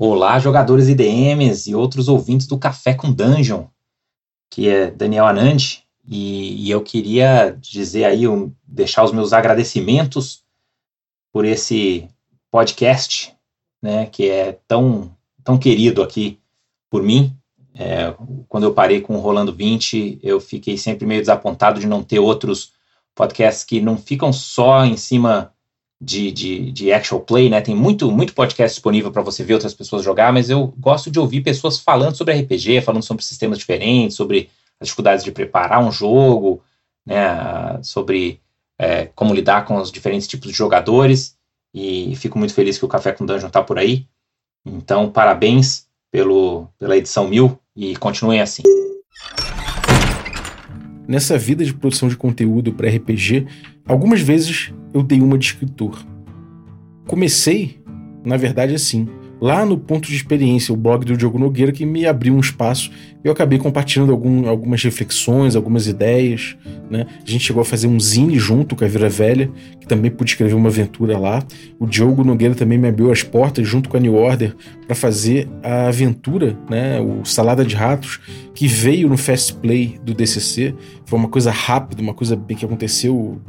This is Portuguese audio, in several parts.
Olá, jogadores IDMs e outros ouvintes do Café com Dungeon, que é Daniel Anand, e, e eu queria dizer aí, um, deixar os meus agradecimentos por esse podcast, né, que é tão, tão querido aqui por mim. É, quando eu parei com o Rolando 20, eu fiquei sempre meio desapontado de não ter outros podcasts que não ficam só em cima de, de, de actual play, né? Tem muito, muito podcast disponível para você ver outras pessoas jogar, mas eu gosto de ouvir pessoas falando sobre RPG, falando sobre sistemas diferentes, sobre as dificuldades de preparar um jogo, né? Sobre é, como lidar com os diferentes tipos de jogadores. E fico muito feliz que o Café com Dungeon está por aí. Então, parabéns pelo, pela edição mil e continuem assim. Nessa vida de produção de conteúdo para RPG, algumas vezes eu dei uma de escritor. Comecei, na verdade, assim, lá no ponto de experiência, o blog do Diogo Nogueira, que me abriu um espaço. Eu acabei compartilhando algum, algumas reflexões, algumas ideias. Né? A gente chegou a fazer um zine junto com a Vira Velha, que também pude escrever uma aventura lá. O Diogo Nogueira também me abriu as portas, junto com a New Order, para fazer a aventura, né? o Salada de Ratos, que veio no Fast Play do DCC. Foi uma coisa rápida, uma coisa bem que aconteceu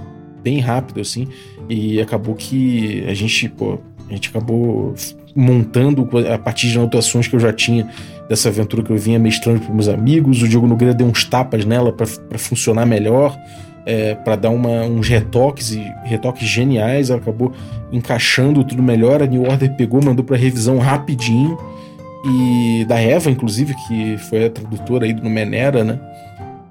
bem rápido, assim, e acabou que a gente, pô, a gente acabou montando a partir de anotações que eu já tinha dessa aventura que eu vinha mestrando para meus amigos. O Diogo Nogueira deu uns tapas nela para funcionar melhor, é, para dar uma, uns retoques e retoques geniais. Ela acabou encaixando tudo melhor. A New Order pegou, mandou para revisão rapidinho. E da Eva, inclusive, que foi a tradutora aí do Menera, né?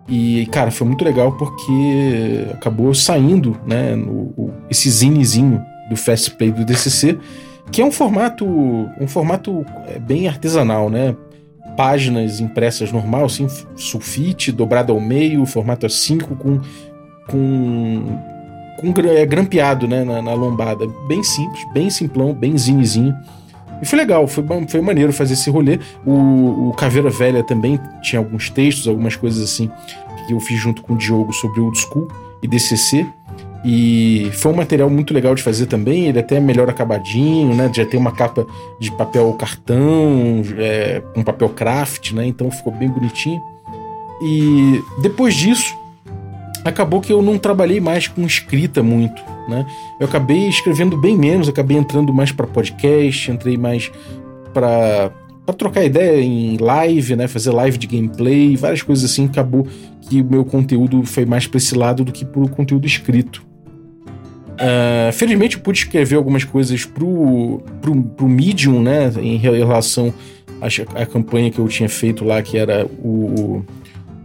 E, cara, foi muito legal porque acabou saindo, né, no, esse zinezinho do Fast Play do DCC que é um formato um formato é, bem artesanal, né? Páginas impressas normal, assim, sulfite, dobrado ao meio, formato A5 com com, com é, grampeado, né, na, na, lombada. Bem simples, bem simplão, bem zinezinho. E foi legal, foi, foi maneiro fazer esse rolê. O, o Caveira Velha também tinha alguns textos, algumas coisas assim, que eu fiz junto com o Diogo sobre Old School e DCC. E foi um material muito legal de fazer também. Ele é até é melhor acabadinho, né? Já tem uma capa de papel cartão, é, um papel craft, né? Então ficou bem bonitinho. E depois disso, acabou que eu não trabalhei mais com escrita muito, né? Eu acabei escrevendo bem menos, acabei entrando mais para podcast, entrei mais para para trocar ideia em live, né, fazer live de gameplay, várias coisas assim, acabou que o meu conteúdo foi mais para esse lado do que para o conteúdo escrito. Uh, felizmente eu pude escrever algumas coisas pro, pro, pro Medium, né, em relação à, à campanha que eu tinha feito lá, que era o, o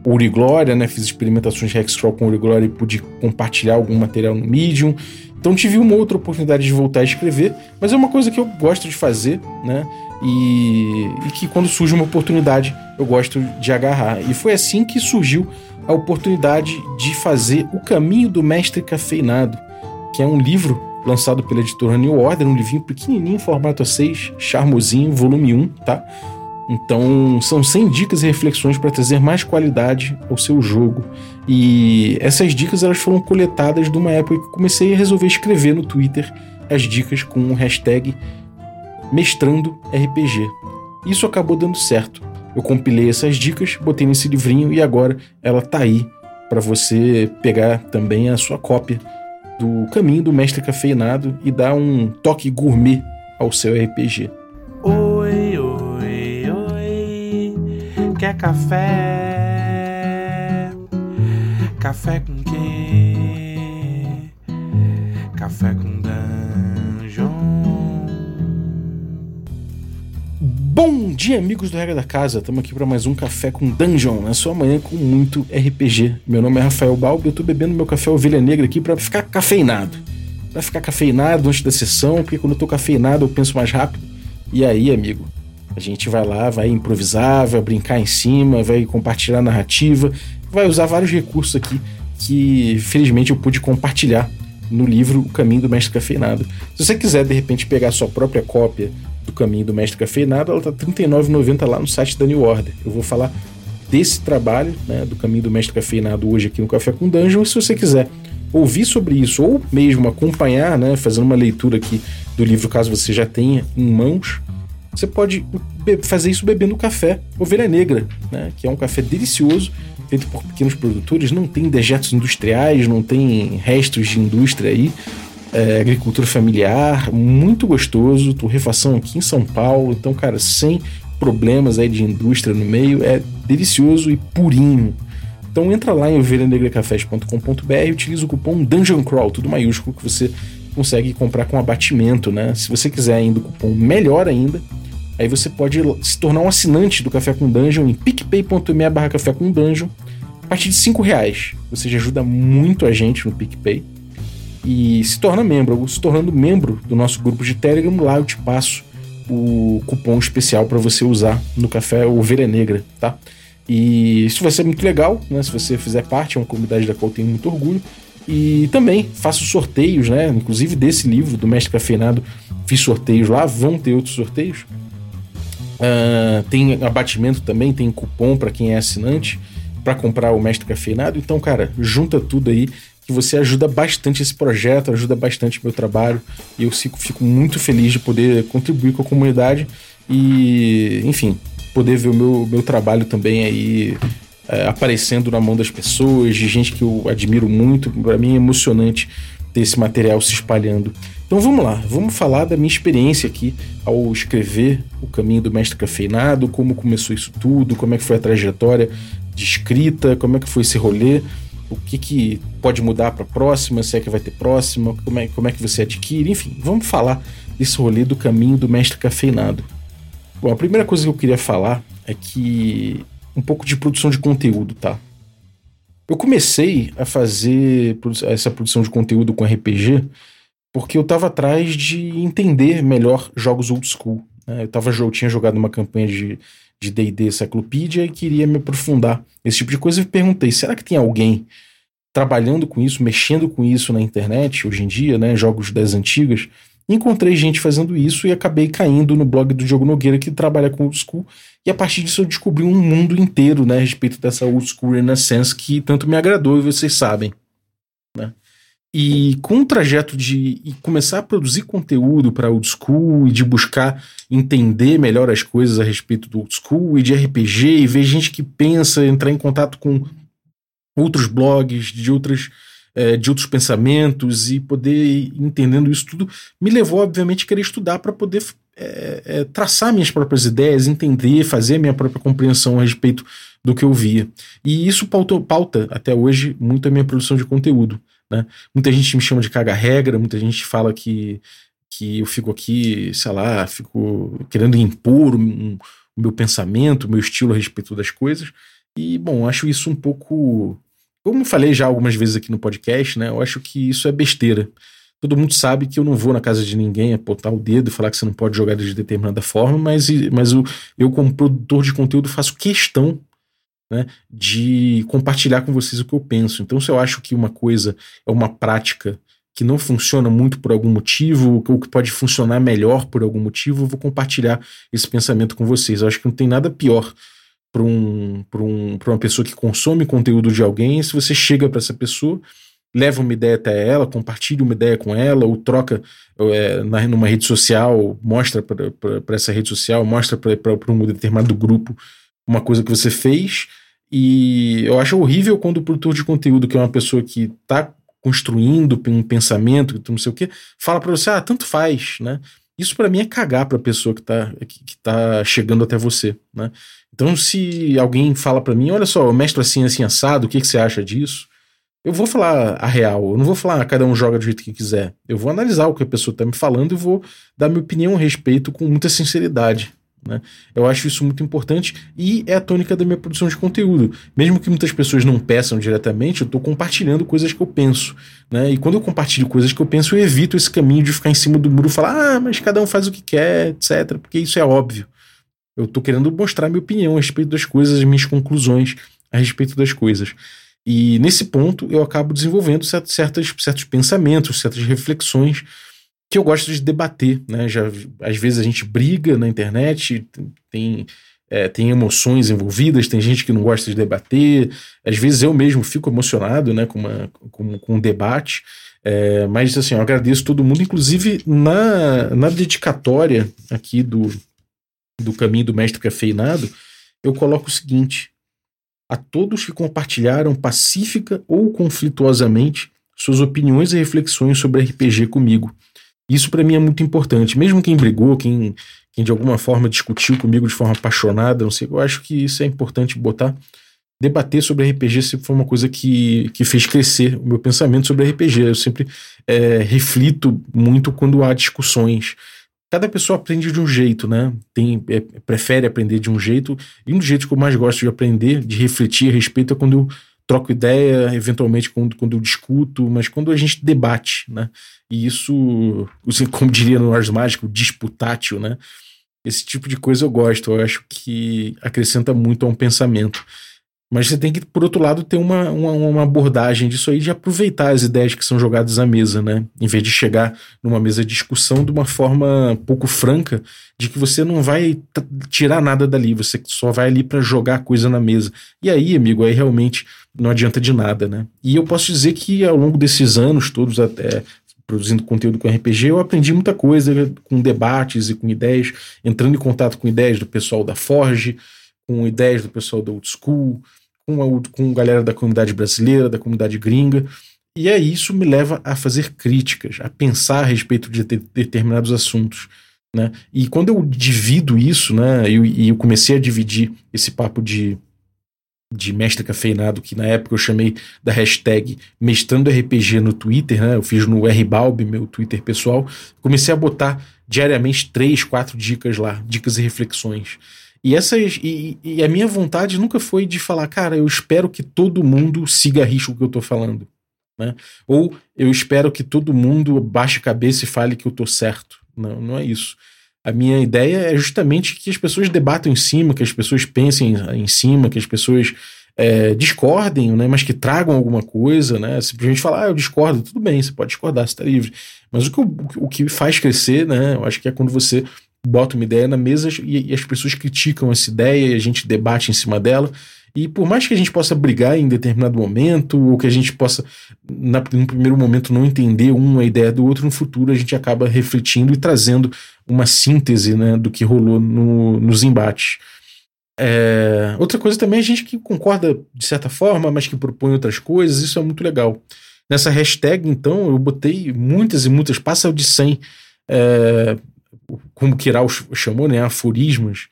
Uri Glória, né, fiz experimentações de Hexcrawl com Uri Glória e pude compartilhar algum material no Medium. Então tive uma outra oportunidade de voltar a escrever, mas é uma coisa que eu gosto de fazer, né, e, e que quando surge uma oportunidade eu gosto de agarrar. E foi assim que surgiu a oportunidade de fazer O Caminho do Mestre Cafeinado, que é um livro lançado pela editora New Order, um livrinho pequenininho, formato A6, charmosinho, volume 1, tá? Então, são 100 dicas e reflexões para trazer mais qualidade ao seu jogo. E essas dicas elas foram coletadas de uma época que comecei a resolver escrever no Twitter as dicas com o hashtag Mestrando RPG. Isso acabou dando certo. Eu compilei essas dicas, botei nesse livrinho e agora ela tá aí para você pegar também a sua cópia do caminho do mestre cafeinado e dar um toque gourmet ao seu RPG. Quer café? Café com quem? Café com Bom dia, amigos do Regra da Casa. Estamos aqui para mais um café com Dungeon, na sua manhã com muito RPG. Meu nome é Rafael Balbi eu estou bebendo meu café Ovelha Negra aqui para ficar cafeinado. Para ficar cafeinado antes da sessão, porque quando eu estou cafeinado eu penso mais rápido. E aí, amigo, a gente vai lá, vai improvisar, vai brincar em cima, vai compartilhar narrativa, vai usar vários recursos aqui que felizmente eu pude compartilhar no livro O Caminho do Mestre Cafeinado. Se você quiser de repente pegar sua própria cópia do Caminho do Mestre Cafeinado, ela tá R$ 39,90 lá no site da New Order. Eu vou falar desse trabalho, né, do Caminho do Mestre Cafeinado hoje aqui no Café com Dungeon, e se você quiser ouvir sobre isso ou mesmo acompanhar, né, fazendo uma leitura aqui do livro, caso você já tenha em mãos, você pode fazer isso bebendo café Ovelha Negra, né? que é um café delicioso, feito por pequenos produtores, não tem dejetos industriais, não tem restos de indústria aí, é, agricultura familiar, muito gostoso, torrefação aqui em São Paulo, então, cara, sem problemas aí de indústria no meio, é delicioso e purinho. Então entra lá em ovelhanegracafés.com.br e utiliza o cupom Dungeon Crawl, tudo maiúsculo, que você consegue comprar com abatimento, né? Se você quiser ainda o cupom melhor ainda, aí você pode se tornar um assinante do Café com Dungeon em picpay.me barra café com dungeon a partir de 5 reais. Você já ajuda muito a gente no PicPay. E se torna membro. Se tornando membro do nosso grupo de Telegram, lá eu te passo o cupom especial para você usar no Café Ovelha Negra, tá? E isso vai ser muito legal, né? Se você fizer parte, é uma comunidade da qual eu tenho muito orgulho. E também faço sorteios, né? Inclusive desse livro, do Mestre Cafeinado, fiz sorteios lá, vão ter outros sorteios. Uh, tem abatimento também, tem cupom para quem é assinante para comprar o Mestre Cafeinado. Então, cara, junta tudo aí que você ajuda bastante esse projeto, ajuda bastante meu trabalho e eu fico, fico muito feliz de poder contribuir com a comunidade e, enfim, poder ver o meu, meu trabalho também aí é, aparecendo na mão das pessoas, de gente que eu admiro muito. Para mim é emocionante ter esse material se espalhando. Então vamos lá, vamos falar da minha experiência aqui ao escrever O Caminho do Mestre Cafeinado, como começou isso tudo, como é que foi a trajetória de escrita, como é que foi esse rolê, o que, que pode mudar para próxima, se é que vai ter próxima, como é, como é que você adquire, enfim, vamos falar desse rolê do Caminho do Mestre Cafeinado. Bom, a primeira coisa que eu queria falar é que um pouco de produção de conteúdo, tá? Eu comecei a fazer essa produção de conteúdo com RPG porque eu estava atrás de entender melhor jogos old school. Né? Eu, tava, eu tinha jogado uma campanha de de D&D Cyclopedia e queria me aprofundar nesse tipo de coisa e perguntei, será que tem alguém trabalhando com isso, mexendo com isso na internet hoje em dia, né, jogos das antigas? Encontrei gente fazendo isso e acabei caindo no blog do Diogo Nogueira que trabalha com old school e a partir disso eu descobri um mundo inteiro, né, a respeito dessa old school renaissance que tanto me agradou e vocês sabem, né? E com o trajeto de começar a produzir conteúdo para old school e de buscar entender melhor as coisas a respeito do old school e de RPG e ver gente que pensa, entrar em contato com outros blogs, de outras é, de outros pensamentos e poder ir entendendo isso tudo, me levou, obviamente, a querer estudar para poder é, é, traçar minhas próprias ideias, entender, fazer a minha própria compreensão a respeito do que eu via. E isso pauta, pauta até hoje muito a minha produção de conteúdo. Né? Muita gente me chama de caga-regra, muita gente fala que, que eu fico aqui, sei lá, fico querendo impor um, o meu pensamento, o meu estilo a respeito das coisas. E, bom, acho isso um pouco. Como falei já algumas vezes aqui no podcast, né? Eu acho que isso é besteira. Todo mundo sabe que eu não vou na casa de ninguém apontar o dedo e falar que você não pode jogar de determinada forma, mas, mas eu, eu, como produtor de conteúdo, faço questão né, de compartilhar com vocês o que eu penso. Então, se eu acho que uma coisa é uma prática que não funciona muito por algum motivo, ou que pode funcionar melhor por algum motivo, eu vou compartilhar esse pensamento com vocês. Eu acho que não tem nada pior para um, um, uma pessoa que consome conteúdo de alguém se você chega para essa pessoa, leva uma ideia até ela, compartilha uma ideia com ela, ou troca é, na, numa rede social, mostra para essa rede social, mostra para um determinado grupo uma coisa que você fez. E eu acho horrível quando o produtor de conteúdo, que é uma pessoa que está construindo um pensamento, não sei o quê, fala para você, ah, tanto faz, né? Isso para mim é cagar para a pessoa que está que, que tá chegando até você, né? Então, se alguém fala para mim, olha só, o mestre assim, assim, assado, o que, que você acha disso? Eu vou falar a real, eu não vou falar cada um joga do jeito que quiser. Eu vou analisar o que a pessoa está me falando e vou dar minha opinião a respeito com muita sinceridade, né? Eu acho isso muito importante e é a tônica da minha produção de conteúdo. Mesmo que muitas pessoas não peçam diretamente, eu estou compartilhando coisas que eu penso. Né? E quando eu compartilho coisas que eu penso, eu evito esse caminho de ficar em cima do muro e falar, ah, mas cada um faz o que quer, etc. Porque isso é óbvio. Eu estou querendo mostrar minha opinião a respeito das coisas, as minhas conclusões a respeito das coisas. E nesse ponto eu acabo desenvolvendo certos, certos pensamentos, certas reflexões que eu gosto de debater, né? Já, às vezes a gente briga na internet, tem, é, tem emoções envolvidas, tem gente que não gosta de debater, às vezes eu mesmo fico emocionado, né, com, uma, com, com um debate, é, mas assim, eu agradeço todo mundo, inclusive na, na dedicatória aqui do, do caminho do mestre cafeinado, eu coloco o seguinte: a todos que compartilharam pacífica ou conflituosamente suas opiniões e reflexões sobre RPG comigo. Isso para mim é muito importante. Mesmo quem brigou, quem, quem de alguma forma discutiu comigo de forma apaixonada, não sei, eu acho que isso é importante botar. Debater sobre RPG sempre foi uma coisa que, que fez crescer o meu pensamento sobre RPG. Eu sempre é, reflito muito quando há discussões cada pessoa aprende de um jeito, né? Tem, é, prefere aprender de um jeito, e um dos jeitos que eu mais gosto de aprender, de refletir a respeito, é quando eu troco ideia, eventualmente quando, quando eu discuto, mas quando a gente debate, né? E isso, como diria no Ars Mágico, disputátil, né? Esse tipo de coisa eu gosto, eu acho que acrescenta muito a um pensamento. Mas você tem que, por outro lado, ter uma, uma, uma, abordagem disso aí de aproveitar as ideias que são jogadas à mesa, né? Em vez de chegar numa mesa de discussão de uma forma pouco franca, de que você não vai tirar nada dali, você só vai ali para jogar coisa na mesa. E aí, amigo, aí realmente não adianta de nada, né? E eu posso dizer que ao longo desses anos todos, até produzindo conteúdo com RPG, eu aprendi muita coisa com debates e com ideias, entrando em contato com ideias do pessoal da Forge, com ideias do pessoal da Old School com, a, com galera da comunidade brasileira, da comunidade gringa. E aí isso me leva a fazer críticas, a pensar a respeito de, de determinados assuntos. Né? E quando eu divido isso, né, eu, e eu comecei a dividir esse papo de, de mestre cafeinado, que na época eu chamei da hashtag mestrando RPG no Twitter, né, eu fiz no RBalb, meu Twitter pessoal, comecei a botar diariamente três, quatro dicas lá, dicas e reflexões. E, essas, e, e, a minha vontade nunca foi de falar, cara, eu espero que todo mundo siga risco o que eu tô falando. Né? Ou eu espero que todo mundo baixe a cabeça e fale que eu tô certo. Não, não é isso. A minha ideia é justamente que as pessoas debatam em cima, que as pessoas pensem em cima, que as pessoas é, discordem, né, mas que tragam alguma coisa, né? Simplesmente falar, ah, eu discordo, tudo bem, você pode discordar, você está livre. Mas o que, o que faz crescer, né? Eu acho que é quando você bota uma ideia na mesa e, e, as pessoas criticam essa ideia e a gente debate em cima dela. E por mais que a gente possa brigar em determinado momento, ou que a gente possa, na, no primeiro momento, não entender uma ideia do outro, no futuro a gente acaba refletindo e trazendo uma síntese né, do que rolou no, nos embates. É, outra coisa também a gente que concorda de certa forma, mas que propõe outras coisas, isso é muito legal. Nessa hashtag, então, eu botei muitas e muitas, passa de 100 é, como Kiral chamou, né, aforismos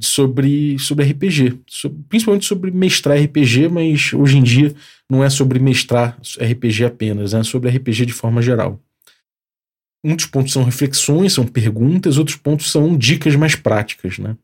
sobre, sobre RPG, sobre, principalmente sobre mestrar RPG, mas hoje em dia não é sobre mestrar RPG apenas, é sobre RPG de forma geral. Muitos pontos são reflexões, são perguntas, outros pontos são dicas mais práticas, né?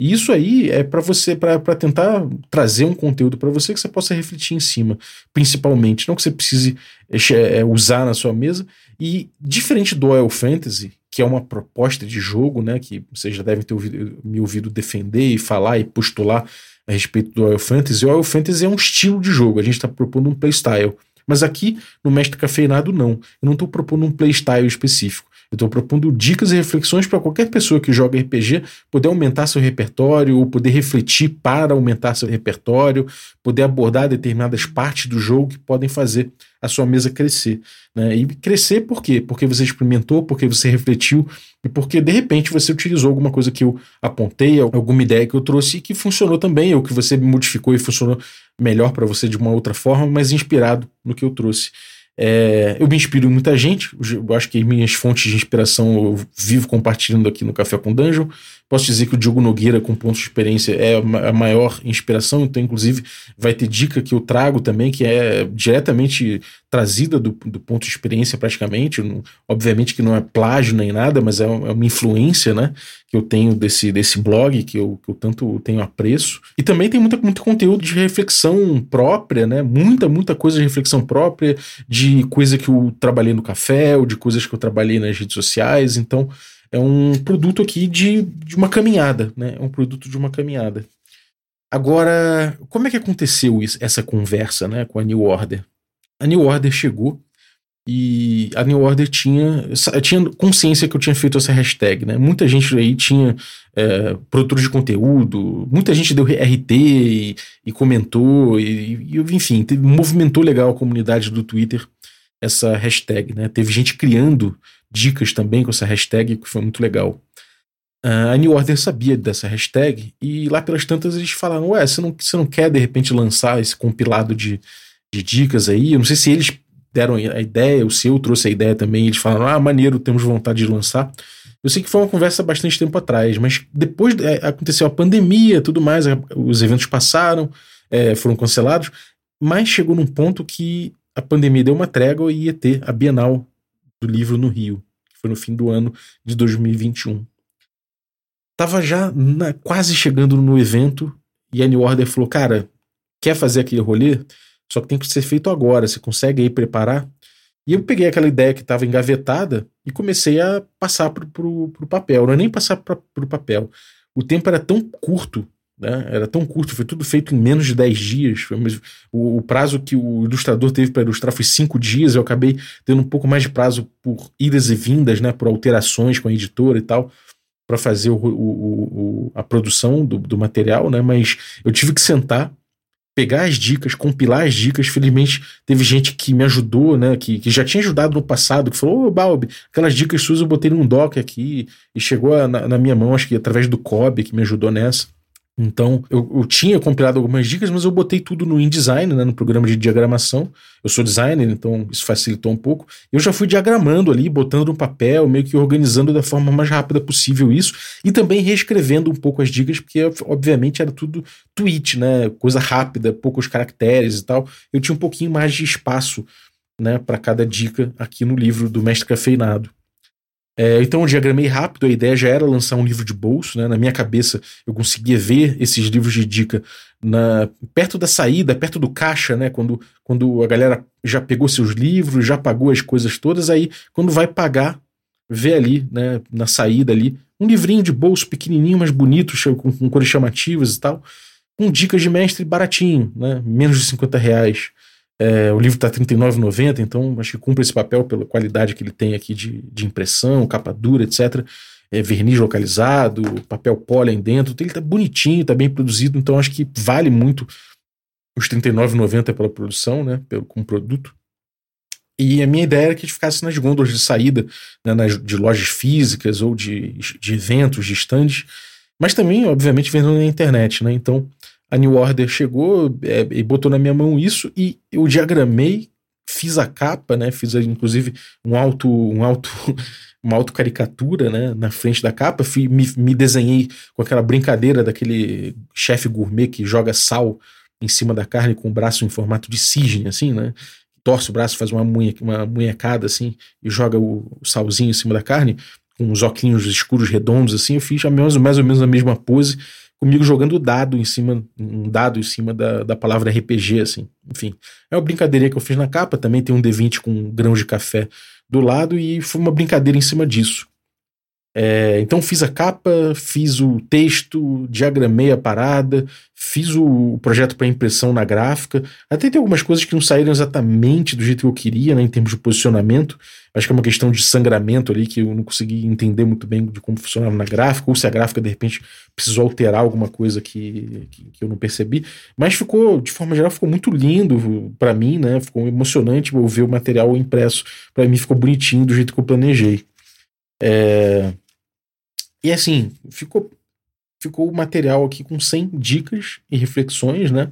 E isso aí é para você, para tentar trazer um conteúdo para você que você possa refletir em cima, principalmente, não que você precise é, usar na sua mesa. E diferente do Oil Fantasy, que é uma proposta de jogo, né, que vocês já devem ter ouvido, me ouvido defender e falar e postular a respeito do Oil Fantasy. O Oil Fantasy é um estilo de jogo, a gente está propondo um playstyle. Mas aqui, no Mestre Cafeinado, não. Eu não estou propondo um playstyle específico. Eu estou propondo dicas e reflexões para qualquer pessoa que joga RPG poder aumentar seu repertório ou poder refletir para aumentar seu repertório, poder abordar determinadas partes do jogo que podem fazer a sua mesa crescer. Né? E crescer por quê? Porque você experimentou, porque você refletiu e porque de repente você utilizou alguma coisa que eu apontei, alguma ideia que eu trouxe e que funcionou também, ou que você modificou e funcionou melhor para você de uma outra forma, mas inspirado no que eu trouxe. É, eu me inspiro em muita gente, eu acho que minhas fontes de inspiração eu vivo compartilhando aqui no Café com Dungeon. Posso dizer que o Diogo Nogueira, com pontos de experiência, é a maior inspiração, então, inclusive, vai ter dica que eu trago também, que é diretamente trazida do, do ponto de experiência, praticamente. obviamente que não é plágio nem nada, mas é, é uma influência, né? Que eu tenho desse, desse blog, que eu, que eu tanto tenho apreço. E também tem muita, muito conteúdo de reflexão própria, né? Muita, muita coisa de reflexão própria, de coisa que eu trabalhei no café, ou de coisas que eu trabalhei nas redes sociais. Então, é um produto aqui de, de uma caminhada, né? É um produto de uma caminhada. Agora, como é que aconteceu isso, essa conversa né, com a New Order? A New Order chegou e a New Order tinha, tinha consciência que eu tinha feito essa hashtag, né? Muita gente aí tinha é, de conteúdo, muita gente deu RT e, e comentou, e, e, enfim, movimentou legal a comunidade do Twitter essa hashtag, né? Teve gente criando dicas também com essa hashtag, que foi muito legal. a New Order sabia dessa hashtag e lá pelas tantas eles falaram: Ué, você não, você não quer de repente lançar esse compilado de, de dicas aí? Eu não sei se eles deram a ideia, ou se eu trouxe a ideia também. Eles falaram: Ah, maneiro, temos vontade de lançar. Eu sei que foi uma conversa bastante tempo atrás, mas depois é, aconteceu a pandemia tudo mais, os eventos passaram, é, foram cancelados, mas chegou num ponto que a pandemia deu uma trégua e ia ter a Bienal do livro no Rio, que foi no fim do ano de 2021. Tava já na, quase chegando no evento e a New Order falou: Cara, quer fazer aquele rolê? Só que tem que ser feito agora. Você consegue aí preparar? E eu peguei aquela ideia que estava engavetada e comecei a passar para o papel. Não é nem passar para o papel. O tempo era tão curto, né? Era tão curto, foi tudo feito em menos de 10 dias. O, o prazo que o ilustrador teve para ilustrar foi 5 dias. Eu acabei tendo um pouco mais de prazo por idas e vindas, né? Por alterações com a editora e tal para fazer o, o, a produção do, do, material, né? Mas eu tive que sentar, pegar as dicas, compilar as dicas. Felizmente teve gente que me ajudou, né? Que, que já tinha ajudado no passado, que falou: Ô, Balbi, aquelas dicas suas eu botei num doc aqui e chegou na, na minha mão, acho que através do Kobe que me ajudou nessa. Então, eu, eu, tinha compilado algumas dicas, mas eu botei tudo no InDesign, né, no programa de diagramação. Eu sou designer, então isso facilitou um pouco. Eu já fui diagramando ali, botando no papel, meio que organizando da forma mais rápida possível isso, e também reescrevendo um pouco as dicas, porque obviamente era tudo tweet, né, coisa rápida, poucos caracteres e tal. Eu tinha um pouquinho mais de espaço, né, para cada dica aqui no livro do Mestre Cafeinado. É, então eu diagramei rápido, a ideia já era lançar um livro de bolso, né? Na minha cabeça eu conseguia ver esses livros de dica na, perto da saída, perto do caixa, né? Quando, quando a galera já pegou seus livros, já pagou as coisas todas, aí quando vai pagar, vê ali, né? Na saída ali, um livrinho de bolso pequenininho, mas bonito, com, com cores chamativas e tal, com dicas de mestre baratinho, né? Menos de 50 reais. É, o livro está R$ 39,90, então acho que cumpre esse papel pela qualidade que ele tem aqui de, de impressão, capa dura, etc. É, verniz localizado, papel pólen dentro, ele está bonitinho, está bem produzido, então acho que vale muito os R$ 39,90 pela produção, né, pelo, como produto. E a minha ideia era que ele ficasse nas gôndolas de saída, né, nas, de lojas físicas ou de, de eventos, de stands, mas também, obviamente, vendendo na internet, né? Então, a New Order chegou é, e botou na minha mão isso e eu diagramei, fiz a capa, né? Fiz inclusive um auto, um auto, uma auto caricatura, né? Na frente da capa, fui, me, me desenhei com aquela brincadeira daquele chefe gourmet que joga sal em cima da carne com o braço em formato de cisne, assim, né? Torce o braço, faz uma, munhe, uma munhecada assim e joga o, salzinho em cima da carne com os óculos escuros redondos assim. Eu fiz mais ou menos a mesma pose comigo jogando dado em cima, um dado em cima da, da palavra RPG, assim. Enfim, é uma brincadeira que eu fiz na capa, também tem um D20 com grãos de café do lado e foi uma brincadeira em cima disso. É, então fiz a capa, fiz o texto, diagramei a parada, fiz o projeto para impressão na gráfica. Até tem algumas coisas que não saíram exatamente do jeito que eu queria, né, em termos de posicionamento. Acho que é uma questão de sangramento ali que eu não consegui entender muito bem de como funcionava na gráfica, ou se a gráfica de repente precisou alterar alguma coisa que, que, que eu não percebi. Mas ficou, de forma geral, ficou muito lindo para mim, né? Ficou emocionante ver o material impresso. Para mim ficou bonitinho do jeito que eu planejei. É... E assim, ficou, ficou o material aqui com 100 dicas e reflexões, né?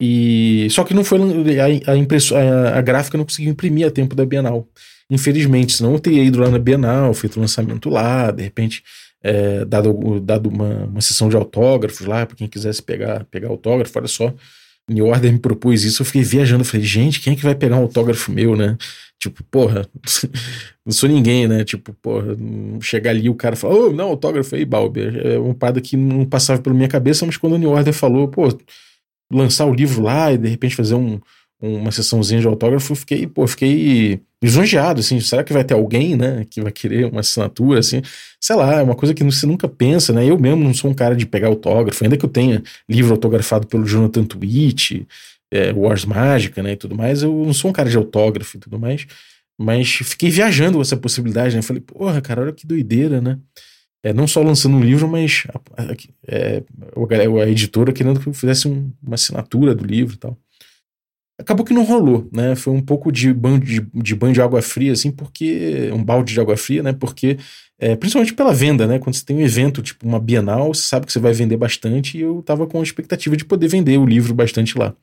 E só que não foi a, a, impresso, a, a gráfica não conseguiu imprimir a tempo da Bienal. Infelizmente, senão eu teria ido lá na Bienal, feito o lançamento lá, de repente é, dado, dado uma, uma sessão de autógrafos lá, para quem quisesse pegar, pegar autógrafo, olha só. New Order me propôs isso, eu fiquei viajando, falei, gente, quem é que vai pegar um autógrafo meu, né? Tipo, porra, não sou ninguém, né? Tipo, porra, chegar ali o cara fala, ô, oh, não, autógrafo aí, Balbi. É uma parada que não passava pela minha cabeça, mas quando o New Order falou, pô, lançar o livro lá e de repente fazer um, uma sessãozinha de autógrafo, fiquei, pô, fiquei lisonjeado, assim, será que vai ter alguém, né, que vai querer uma assinatura, assim, sei lá, é uma coisa que você nunca pensa, né, eu mesmo não sou um cara de pegar autógrafo, ainda que eu tenha livro autografado pelo Jonathan Twitch, é, Wars Mágica, né, e tudo mais, eu não sou um cara de autógrafo e tudo mais, mas fiquei viajando com essa possibilidade, né, falei, porra, cara, olha que doideira, né, é, não só lançando um livro, mas a, a, é, a editora querendo que eu fizesse um, uma assinatura do livro e tal acabou que não rolou, né? Foi um pouco de banho de, de, banho de água fria, assim, porque. Um balde de água fria, né? Porque É, principalmente pela venda, né? Quando você tem um evento, tipo uma Bienal, você sabe que você vai vender bastante e eu tava com a expectativa de poder vender o livro bastante lá.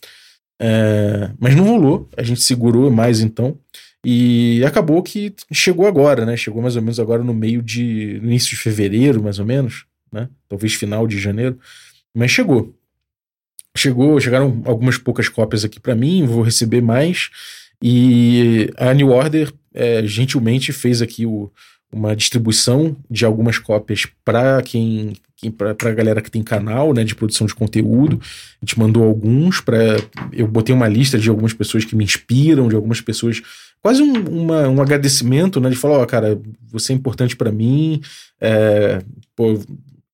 É, mas não rolou, a gente segurou mais então. E acabou que chegou agora, né? Chegou mais ou menos agora no meio de. No início de fevereiro, mais ou menos, né? Talvez final de janeiro. Mas chegou. Chegou, chegaram algumas poucas cópias aqui para mim, vou receber mais. E a New Order é, gentilmente fez aqui o, uma distribuição de algumas cópias para quem, quem para a galera que tem canal, né, de produção de conteúdo. A gente mandou alguns para eu botei uma lista de algumas pessoas que me inspiram, de algumas pessoas quase um, uma, um agradecimento, né, de falar, ó, oh, cara, você é importante para mim, é, pô,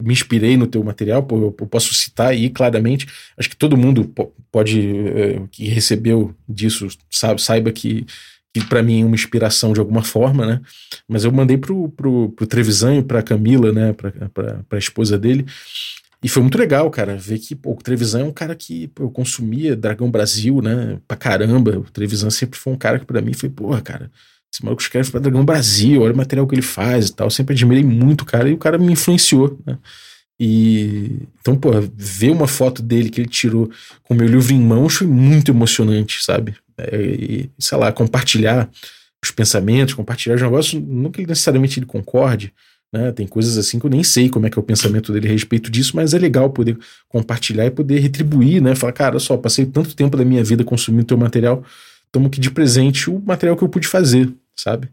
me inspirei no teu material, pô, eu, posso citar aí claramente. Acho que todo mundo pode é, que recebeu disso sabe, saiba que que para mim é uma inspiração de alguma forma, né? Mas eu mandei pro, pro, pro Trevisan e pra Camila, né? Pra, pra, pra esposa dele. E foi muito legal, cara, ver que pô, o Trevisan é um cara que pô, eu consumia Dragão Brasil, né? Pra caramba. O Trevisan sempre foi um cara que para mim foi, porra, cara, esse maluco escreve pra Dragão Brasil, olha o material que ele faz e tal. Eu sempre admirei muito o cara e o cara me influenciou, né? E então, pô, ver uma foto dele que ele tirou com meu livro em mãos foi muito emocionante, sabe? É, e, sei lá, compartilhar os pensamentos, compartilhar os negócios, não que necessariamente ele concorde, né? Tem coisas assim que eu nem sei como é que é o pensamento dele a respeito disso, mas é legal poder compartilhar e poder retribuir, né? Falar, cara, só, passei tanto tempo da minha vida consumindo teu material, tomo que de presente o material que eu pude fazer, sabe?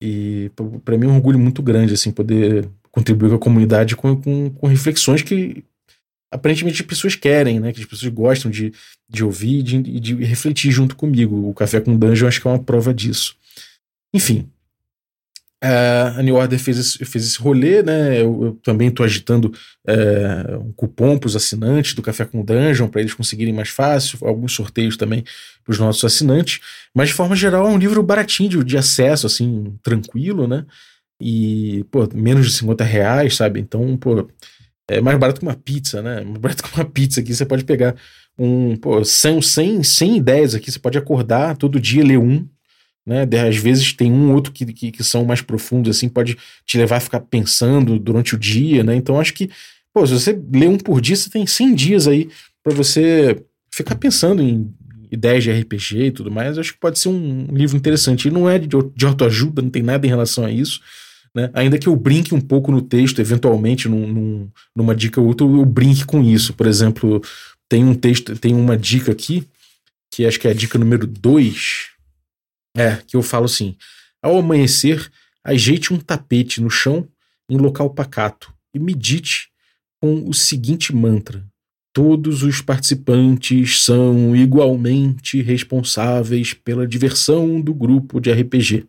E para mim é um orgulho muito grande, assim, poder contribuir com a comunidade com, com, com reflexões que aparentemente as pessoas querem, né? Que as pessoas gostam de, de ouvir e de, de, refletir junto comigo. O Café com Dungeon acho que é uma prova disso. Enfim. Uh, a New Order fez esse, fez esse rolê, né? Eu, eu também estou agitando uh, um cupom para os assinantes do Café com Dungeon para eles conseguirem mais fácil, alguns sorteios também para os nossos assinantes. Mas de forma geral é um livro baratinho de, de acesso, assim, tranquilo, né? E, pô, menos de 50 reais, sabe? Então, pô, é mais barato que uma pizza, né? Mais barato que uma pizza aqui. Você pode pegar um. Pô, são 100, 100 ideias aqui. Você pode acordar todo dia, ler um. Né? Às vezes tem um outro que, que, que, são mais profundos, assim, pode te levar a ficar pensando durante o dia, né? Então acho que, pô, se você lê um por dia, você tem 100 dias aí para você ficar pensando em ideias de RPG e tudo mais. Acho que pode ser um livro interessante. E não é de, de autoajuda, não tem nada em relação a isso. Né? Ainda que eu brinque um pouco no texto, eventualmente, num, num, numa dica ou outra, eu brinque com isso. Por exemplo, tem um texto, tem uma dica aqui, que acho que é a dica número 2, é, que eu falo assim: ao amanhecer, ajeite um tapete no chão em local pacato e medite com o seguinte mantra. Todos os participantes são igualmente responsáveis pela diversão do grupo de RPG.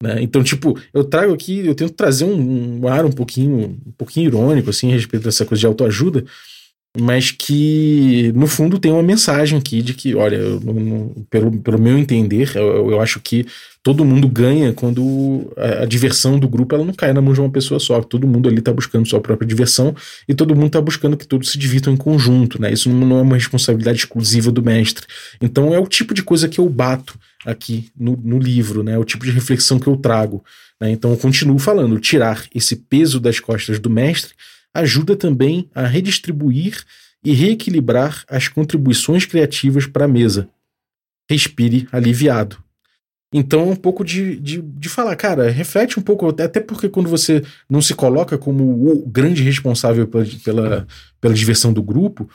Né? Então, tipo, eu trago aqui, eu tento trazer um, um, ar um pouquinho, um pouquinho irônico, assim, a respeito dessa coisa de autoajuda, mas que, no fundo, tem uma mensagem aqui de que, olha, eu, pelo, pelo meu entender, eu, eu, acho que todo mundo ganha quando a, a, diversão do grupo ela não cai na mão de uma pessoa só. Todo mundo ali está buscando sua própria diversão e todo mundo está buscando que todos se divirtam em conjunto, né? Isso não é uma responsabilidade exclusiva do mestre. Então, é o tipo de coisa que eu bato aqui no, no livro, né? O tipo de reflexão que eu trago. Né? Então eu continuo falando, tirar esse peso das costas do mestre ajuda também a redistribuir e reequilibrar as contribuições criativas para a mesa. Respire aliviado. Então um pouco de, de, de falar, cara, reflete um pouco, até porque quando você não se coloca como o grande responsável pela, pela, pela diversão do grupo,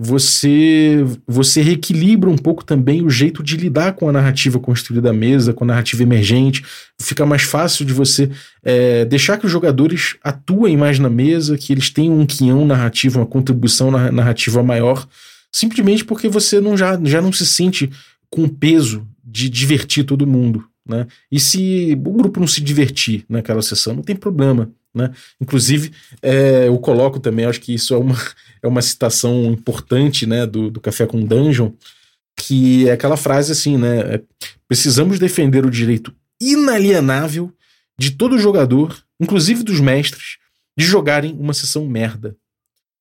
você você reequilibra um pouco também o jeito de lidar com a narrativa construída à mesa, com a narrativa emergente. Fica mais fácil de você é, deixar que os jogadores atuem mais na mesa, que eles tenham um quinhão narrativo, uma contribuição narrativa maior, simplesmente porque você não já, já não se sente com o peso de divertir todo mundo. Né? E se o grupo não se divertir naquela sessão, não tem problema. Né? Inclusive, é, eu coloco também, acho que isso é uma, é uma citação importante né, do, do Café com Dungeon, que é aquela frase assim, né? É, Precisamos defender o direito inalienável de todo jogador, inclusive dos mestres, de jogarem uma sessão merda.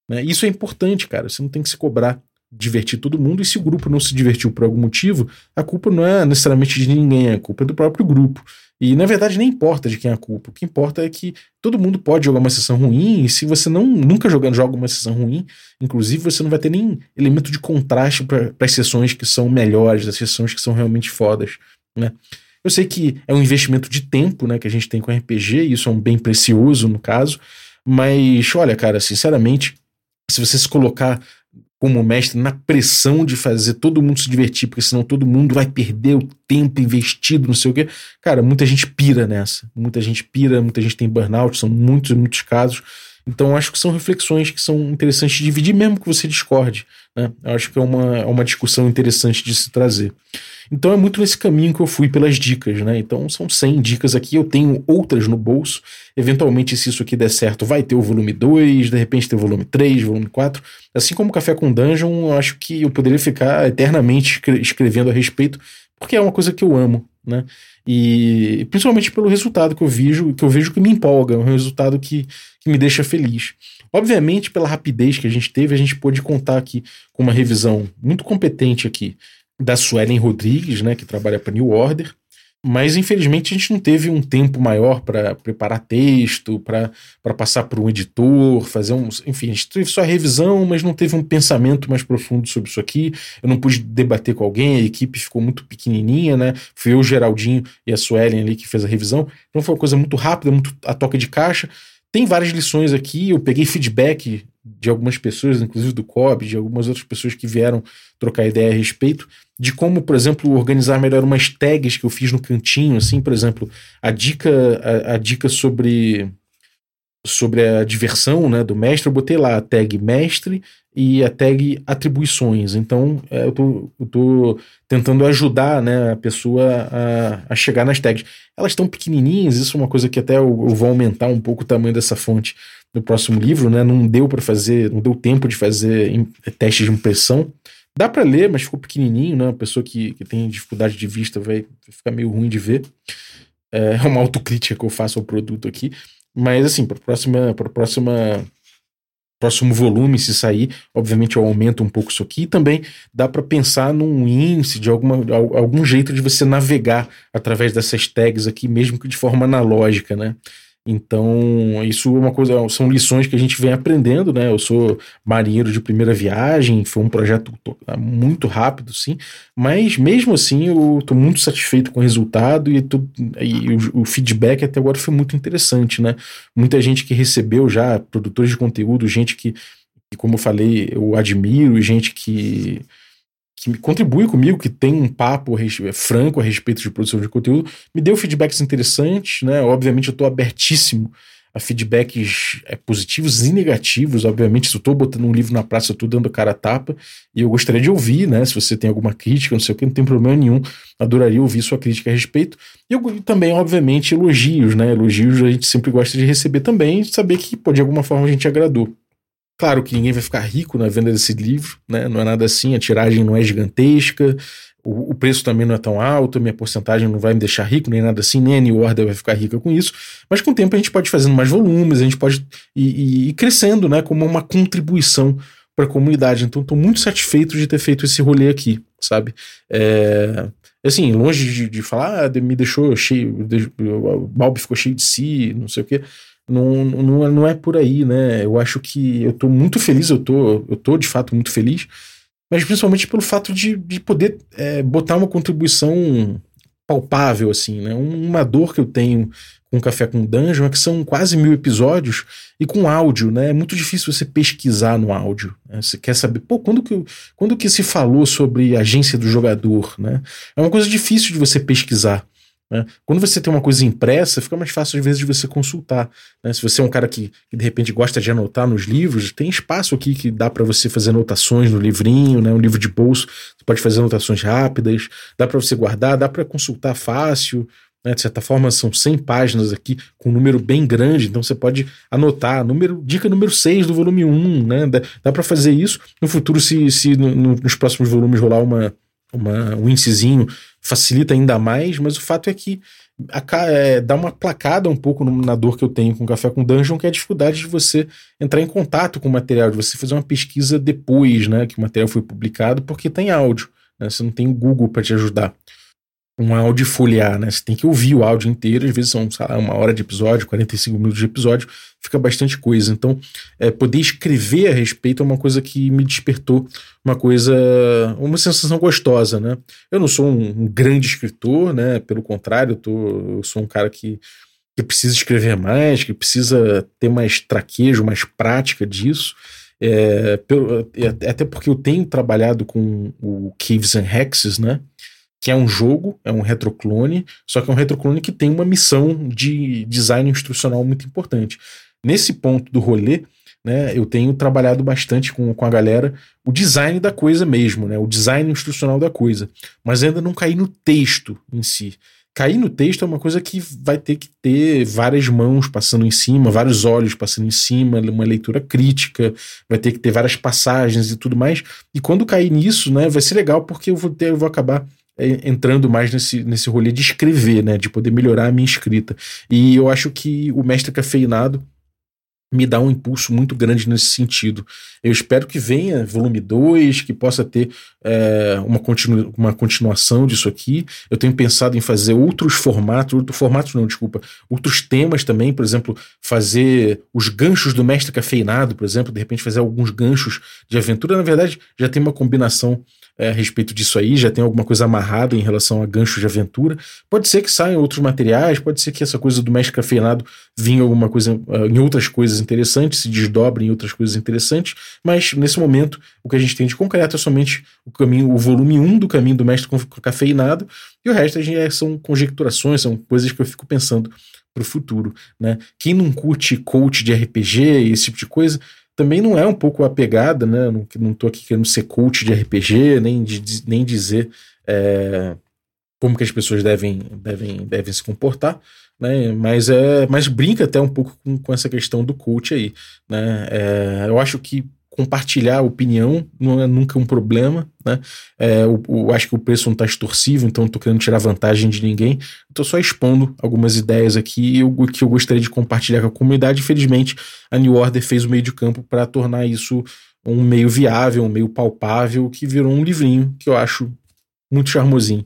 Né? Isso é importante, cara. Você não tem que se cobrar divertir todo mundo, e se o grupo não se divertiu por algum motivo, a culpa não é necessariamente de ninguém, a culpa é do próprio grupo. E na verdade nem importa de quem é a culpa. O que importa é que todo mundo pode jogar uma sessão ruim, e se você não nunca jogando joga uma sessão ruim, inclusive você não vai ter nem elemento de contraste para as sessões que são melhores, as sessões que são realmente fodas, né? Eu sei que é um investimento de tempo, né, que a gente tem com RPG, e isso é um bem precioso no caso, mas olha, cara, sinceramente, se você se colocar como mestre na pressão de fazer todo mundo se divertir, porque senão todo mundo vai perder o tempo investido, não sei o quê. Cara, muita gente pira nessa. Muita gente pira, muita gente tem burnout, são muitos, muitos casos. Então, acho que são reflexões que são interessantes de dividir, mesmo que você discorde. Né? Acho que é uma, é uma discussão interessante de se trazer. Então é muito nesse caminho que eu fui pelas dicas, né? Então são 100 dicas aqui, eu tenho outras no bolso. Eventualmente, se isso aqui der certo, vai ter o volume 2, de repente ter o volume 3, volume 4. Assim como Café com Dungeon, eu acho que eu poderia ficar eternamente escrevendo a respeito, porque é uma coisa que eu amo, né? E principalmente pelo resultado que eu vejo, que eu vejo que me empolga, é um resultado que, que me deixa feliz. Obviamente, pela rapidez que a gente teve, a gente pôde contar aqui com uma revisão muito competente aqui da Suelen Rodrigues, né, que trabalha para New Order. Mas infelizmente a gente não teve um tempo maior para preparar texto, para passar por um editor, fazer um. Enfim, a gente teve só a revisão, mas não teve um pensamento mais profundo sobre isso aqui. Eu não pude debater com alguém, a equipe ficou muito pequenininha, né? Fui eu, Geraldinho e a Suelen ali que fez a revisão. Então foi uma coisa muito rápida, muito a toca de caixa. Tem várias lições aqui, eu peguei feedback de algumas pessoas, inclusive do COB, de algumas outras pessoas que vieram trocar ideia a respeito, de como, por exemplo, organizar melhor umas tags que eu fiz no cantinho, assim, por exemplo, a dica, a, a dica sobre sobre a diversão né, do mestre, eu botei lá a tag mestre e a tag atribuições. Então, é, eu, tô, eu tô tentando ajudar né, a pessoa a, a chegar nas tags. Elas estão pequenininhas, isso é uma coisa que até eu, eu vou aumentar um pouco o tamanho dessa fonte no próximo livro, né? Não deu para fazer, não deu tempo de fazer testes de impressão. Dá para ler, mas ficou pequenininho, né? Uma pessoa que, que tem dificuldade de vista vai ficar meio ruim de ver. É, é uma autocrítica que eu faço ao produto aqui. Mas, assim, para próxima, para próxima próximo volume, se sair, obviamente eu aumento um pouco isso aqui. E também dá para pensar num índice, de alguma, algum jeito de você navegar através dessas tags aqui, mesmo que de forma analógica, né? Então, isso é uma coisa, são lições que a gente vem aprendendo, né? Eu sou marinheiro de primeira viagem, foi um projeto muito rápido, sim, mas mesmo assim eu estou muito satisfeito com o resultado e, e o, o, feedback até agora foi muito interessante, né? Muita gente que recebeu já, produtores de conteúdo, gente que, que como eu falei, eu admiro, gente que que contribui comigo, que tem um papo franco a respeito de produção de conteúdo, me deu feedbacks interessantes, né? Obviamente eu estou abertíssimo a feedbacks é, positivos e negativos. Obviamente, se eu estou botando um livro na praça, eu estou dando cara a tapa, e eu gostaria de ouvir, né? Se você tem alguma crítica, não sei o que, não tem problema nenhum. Adoraria ouvir sua crítica a respeito. E eu também, obviamente, elogios, né? Elogios a gente sempre gosta de receber também, saber que, pô, de alguma forma a gente agradou. Claro que ninguém vai ficar rico na venda desse livro, né? Não é nada assim, a tiragem não é gigantesca, o, o preço também não é tão alto, minha porcentagem não vai me deixar rico, nem nada assim, nem a New Order vai ficar rica com isso. Mas com o tempo a gente pode fazendo mais volumes, a gente pode ir, ir crescendo, né? Como uma contribuição para a comunidade. Então, estou muito satisfeito de ter feito esse rolê aqui, sabe? É, assim, longe de, de falar, ah, me deixou cheio, o Balbi ficou cheio de si, não sei o quê. Não, não, não é por aí, né? Eu acho que eu tô muito feliz, eu tô, eu tô de fato muito feliz, mas principalmente pelo fato de, de poder é, botar uma contribuição palpável, assim, né? Uma dor que eu tenho com Café com Dungeon é que são quase mil episódios e com áudio, né? É muito difícil você pesquisar no áudio. Né? Você quer saber, pô, quando que, quando que se falou sobre agência do jogador, né? É uma coisa difícil de você pesquisar. Né? Quando você tem uma coisa impressa, fica mais fácil às vezes de você consultar. Né? Se você é um cara que, que, de repente gosta de anotar nos livros, tem espaço aqui que dá para você fazer anotações no livrinho, né? um livro de bolso, você pode fazer anotações rápidas, dá para você guardar, dá para consultar fácil. Né? De certa forma, são 100 páginas aqui com um número bem grande, então você pode anotar. Número, dica número 6 do volume 1. Né? Dá, dá para fazer isso. No futuro, se, se no, no, nos próximos volumes rolar uma uma, um índicezinho facilita ainda mais, mas o fato é que a, é, dá uma placada um pouco na dor que eu tenho com Café com Dungeon, que é a dificuldade de você entrar em contato com o material, de você fazer uma pesquisa depois né, que o material foi publicado, porque tem áudio, né, você não tem o Google para te ajudar. Um áudio folhear, né? Você tem que ouvir o áudio inteiro, às vezes são lá, uma hora de episódio, 45 minutos de episódio, fica bastante coisa. Então, é, poder escrever a respeito é uma coisa que me despertou uma coisa, uma sensação gostosa, né? Eu não sou um, um grande escritor, né? Pelo contrário, eu, tô, eu sou um cara que, que precisa escrever mais, que precisa ter mais traquejo, mais prática disso. É, pelo, até porque eu tenho trabalhado com o Caves and Hexes, né? Que é um jogo, é um retroclone, só que é um retroclone que tem uma missão de design instrucional muito importante. Nesse ponto do rolê, né, eu tenho trabalhado bastante com, com a galera o design da coisa mesmo, né, o design instrucional da coisa, mas ainda não caí no texto em si. Cair no texto é uma coisa que vai ter que ter várias mãos passando em cima, vários olhos passando em cima, uma leitura crítica, vai ter que ter várias passagens e tudo mais. E quando cair nisso, né, vai ser legal porque eu vou, ter, eu vou acabar entrando mais nesse, nesse rolê de escrever, né? De poder melhorar a minha escrita. E eu acho que o Mestre Cafeinado me dá um impulso muito grande nesse sentido. Eu espero que venha volume 2, que possa ter é, uma, continu uma continuação disso aqui. Eu tenho pensado em fazer outros formatos, outros formatos não, desculpa, outros temas também, por exemplo, fazer os ganchos do mestre cafeinado, por exemplo, de repente fazer alguns ganchos de aventura. Na verdade, já tem uma combinação é, a respeito disso aí, já tem alguma coisa amarrada em relação a ganchos de aventura. Pode ser que saiam outros materiais, pode ser que essa coisa do mestre cafeinado vinha alguma coisa uh, em outras coisas interessantes, se desdobre em outras coisas interessantes, mas nesse momento o que a gente tem de concreto é somente o caminho, o volume 1 do caminho do mestre cafeinado, e o resto a gente, é, são conjecturações, são coisas que eu fico pensando para o futuro, né? Quem não curte coach de RPG e esse tipo de coisa, também não é um pouco a pegada, né? Não, não tô aqui querendo ser coach de RPG, nem, de, nem dizer é, como que as pessoas devem, devem, devem se comportar, né? Mas, é, mas brinca até um pouco com, com essa questão do coach aí, né? É, eu acho que compartilhar opinião não é nunca um problema, né? É, o, o, acho que o preço não está extorsivo, então não estou querendo tirar vantagem de ninguém. Estou só expondo algumas ideias aqui eu, que eu gostaria de compartilhar com a comunidade. Infelizmente, a New Order fez o meio de campo para tornar isso um meio viável, um meio palpável, que virou um livrinho que eu acho muito charmosinho.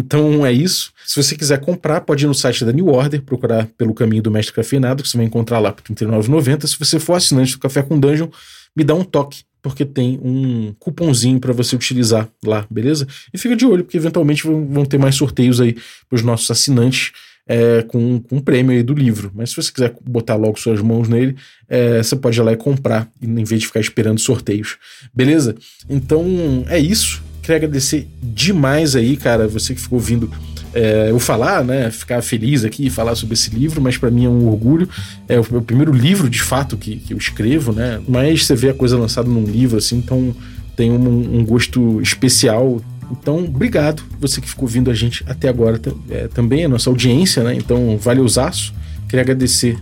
Então é isso. Se você quiser comprar, pode ir no site da New Order, procurar pelo caminho do Mestre Cafeinado, que você vai encontrar lá por R$ 39,90. Se você for assinante do Café com Dungeon, me dá um toque, porque tem um cupomzinho para você utilizar lá, beleza? E fica de olho, porque eventualmente vão ter mais sorteios aí para os nossos assinantes é, com, com um prêmio aí do livro. Mas se você quiser botar logo suas mãos nele, é, você pode ir lá e comprar, em vez de ficar esperando sorteios. Beleza? Então é isso. Quero agradecer demais aí, cara, você que ficou ouvindo é, eu falar, né, ficar feliz aqui e falar sobre esse livro, mas para mim é um orgulho. É o meu primeiro livro, de fato, que, que eu escrevo, né? Mas você vê a coisa lançada num livro, assim, então tem um, um gosto especial. Então, obrigado, você que ficou ouvindo a gente até agora é, também, a nossa audiência, né? Então, vale os aços. Queria agradecer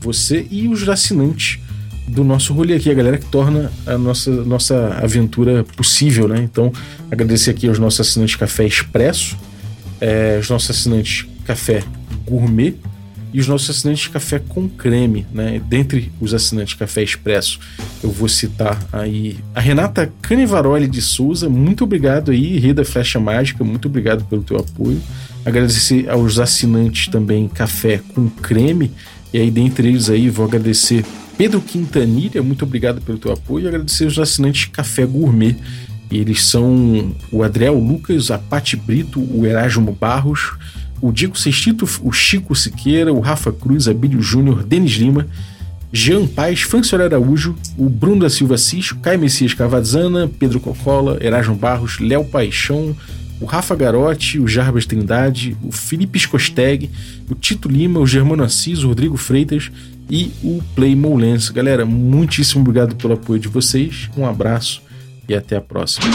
você e os assinantes do nosso rolê aqui, a galera que torna a nossa, nossa aventura possível, né? Então, agradecer aqui aos nossos assinantes Café Expresso, é, os nossos assinantes Café Gourmet e os nossos assinantes Café com Creme, né? Dentre os assinantes Café Expresso, eu vou citar aí a Renata Canivaroli de Souza, muito obrigado aí, Rida Flecha Mágica, muito obrigado pelo teu apoio. Agradecer aos assinantes também Café com Creme, e aí dentre eles aí vou agradecer Pedro Quintanilha, muito obrigado pelo teu apoio, e agradecer os assinantes Café Gourmet, eles são o Adriel Lucas, a Pati Brito, o Erasmo Barros, o Diego Sextito, o Chico Siqueira, o Rafa Cruz, Abílio Júnior, Denis Lima, Jean Paz, Francioli Araújo, o Bruno da Silva Cis, Caio Messias Cavazana, Pedro Cocola, Erasmo Barros, Léo Paixão, o Rafa Garotti, o Jarbas Trindade, o Felipe Scosteg, o Tito Lima, o Germano Assis, o Rodrigo Freitas e o Play Moulens. Galera, muitíssimo obrigado pelo apoio de vocês. Um abraço e até a próxima.